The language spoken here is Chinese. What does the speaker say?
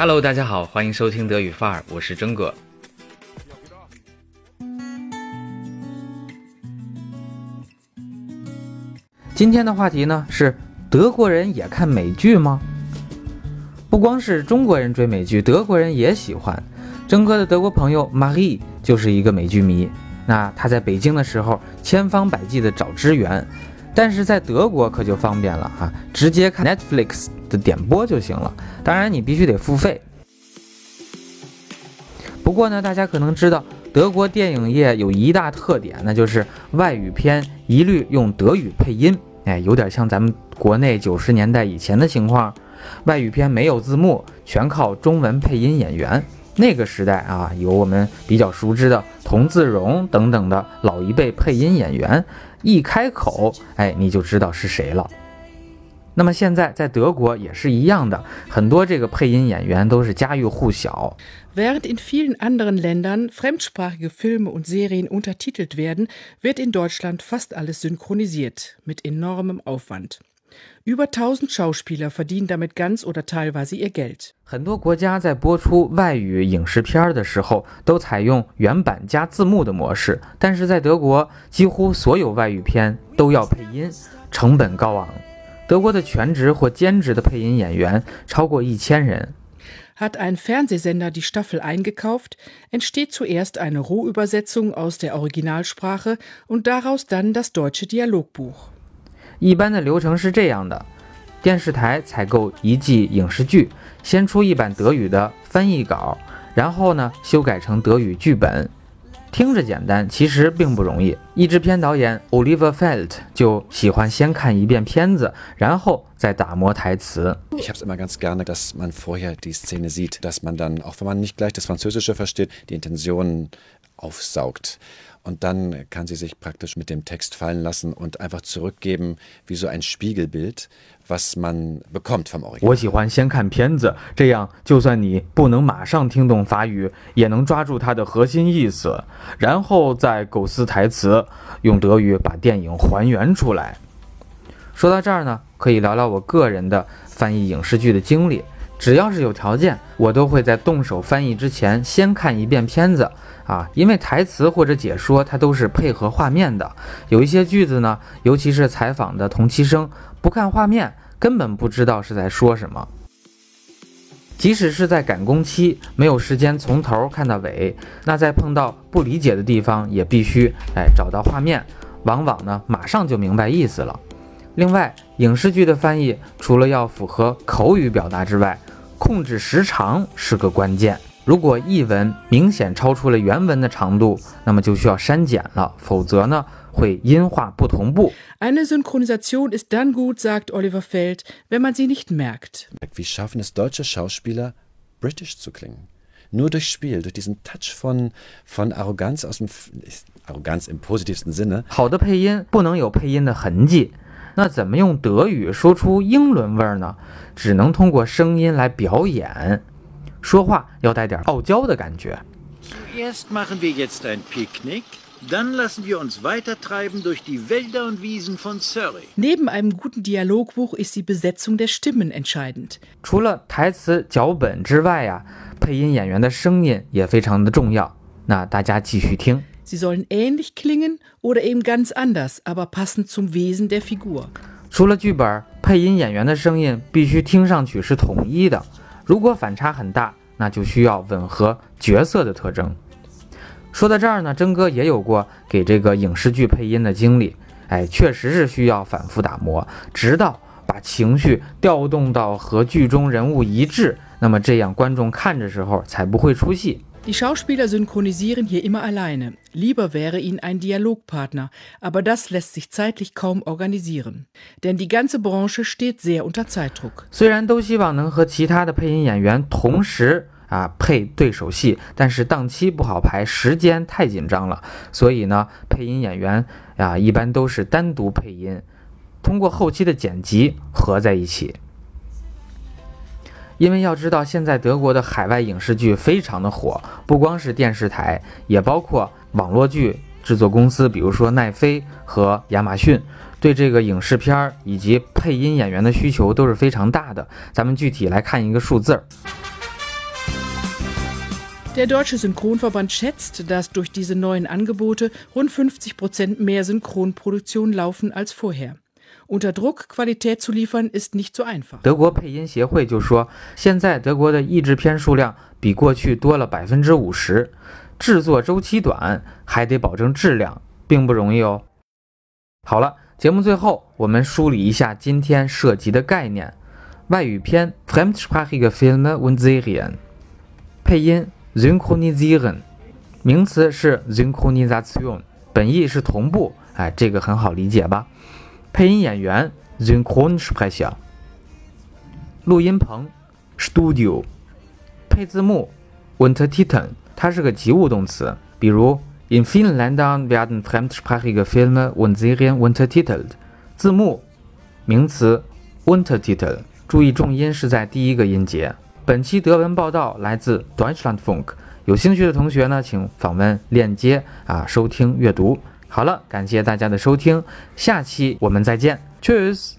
Hello，大家好，欢迎收听德语范儿，我是真哥。今天的话题呢是德国人也看美剧吗？不光是中国人追美剧，德国人也喜欢。真哥的德国朋友 Marie 就是一个美剧迷。那他在北京的时候，千方百计的找支援，但是在德国可就方便了啊，直接看 Netflix 的点播就行了。当然你必须得付费。不过呢，大家可能知道，德国电影业有一大特点，那就是外语片一律用德语配音。哎，有点像咱们国内九十年代以前的情况，外语片没有字幕，全靠中文配音演员。那个时代啊，有我们比较熟知的童自荣等等的老一辈配音演员，一开口，哎，你就知道是谁了。那么现在在德国也是一样的，很多这个配音演员都是家喻户晓。Während in vielen anderen Ländern fremdsprachige Filme und Serien untertitelt werden, wird in Deutschland fast alles synchronisiert, mit enormem Aufwand. Über 1000 Schauspieler verdienen damit ganz oder teilweise ihr Geld. 很多国家在播出外语影视片的时候，都采用原版加字幕的模式，但是在德国，几乎所有外语片都要配音，成本高昂。德国的全职或兼职的配音演员超过一千人。Hat ein Fernsehsender die Staffel eingekauft, entsteht zuerst eine Rohübersetzung aus der Originalsprache und daraus dann das deutsche Dialogbuch. 一般的流程是这样的：电视台采购一季影视剧，先出一版德语的翻译稿，然后呢修改成德语剧本。听着简单，其实并不容易。译制片导演 Oliver Felt 就喜欢先看一遍片子，然后再打磨台词。Aufsaugt. Und dann kann sie sich praktisch mit dem Text fallen lassen und einfach zurückgeben, wie so ein Spiegelbild, was man bekommt vom Original. 我喜欢先看片子，这样就算你不能马上听懂法语，也能抓住它的核心意思，然后再构思台词，用德语把电影还原出来。说到这儿呢，可以聊聊我个人的翻译影视剧的经历。只要是有条件，我都会在动手翻译之前先看一遍片子啊，因为台词或者解说它都是配合画面的。有一些句子呢，尤其是采访的同期声，不看画面根本不知道是在说什么。即使是在赶工期，没有时间从头看到尾，那在碰到不理解的地方，也必须哎找到画面，往往呢马上就明白意思了。另外，影视剧的翻译除了要符合口语表达之外，控制时长是个关键。如果译文明显超出了原文的长度，那么就需要删减了，否则呢会音画不同步。Eine Synchronisation ist dann gut, sagt Oliver Feld, wenn man sie nicht merkt. Wie schaffen es deutsche Schauspieler, british zu klingen? Nur durch Spiel, durch diesen Touch von, von Arroganz aus dem Arroganz im positivsten Sinne. 好的配音不能有配音的痕迹。那怎么用德语说出英伦味儿呢？只能通过声音来表演，说话要带点傲娇的感觉。Erst machen wir jetzt ein Picknick, dann lassen wir uns weitertreiben durch die Wälder und Wiesen von Surrey. Neben einem guten Dialogbuch ist die Besetzung der Stimmen entscheidend. 除了台词脚本之外呀，配音演员的声音也非常的重要。那大家继续听。Sie sollen ähnlich klingen oder eben ganz anders, aber passend zum Wesen der Figur. 除了剧本，配音演员的声音必须听上去是统一的。如果反差很大，那就需要吻合角色的特征。说到这儿呢，真哥也有过给这个影视剧配音的经历。哎，确实是需要反复打磨，直到把情绪调动到和剧中人物一致，那么这样观众看着时候才不会出戏。Die Schauspieler synchronisieren hier immer alleine. Lieber wäre ihnen ein Dialogpartner, aber das lässt sich zeitlich kaum organisieren. Denn die ganze Branche steht sehr unter Zeitdruck. 虽然都希望能和其他的配音演员同时啊配对手戏，但是档期不好排，时间太紧张了。所以呢，配音演员啊一般都是单独配音，通过后期的剪辑合在一起。 因为要知道，现在德国的海外影视剧非常的火，不光是电视台，也包括网络剧制作公司，比如说奈飞和亚马逊，对这个影视片儿以及配音演员的需求都是非常大的。咱们具体来看一个数字儿。Der Deutsche Synchronverband schätzt, dass durch diese neuen Angebote rund 50 Prozent mehr Synchronproduktionen laufen als vorher. Unter Druck Qualität zu liefern ist nicht so einfach. 德国配音协会就说，现在德国的译制片数量比过去多了百分之五十，制作周期短，还得保证质量，并不容易哦。好了，节目最后我们梳理一下今天涉及的概念：外语片 （Fremdsprachige Filme und Serien），配音 （Synchronisieren），名词是 Synchronisation，本意是同步，哎，这个很好理解吧？配音演员 z i n c o n s p r e c h e r 录音棚 Studio，配字幕 Untertiteln，它是个及物动词，比如 In Finland werden fremdsprachige Filme und Serien untertitelt，字幕名词 Untertitel，注意重音是在第一个音节。本期德文报道来自 Deutschlandfunk，有兴趣的同学呢，请访问链接啊，收听阅读。好了，感谢大家的收听，下期我们再见，Cheers。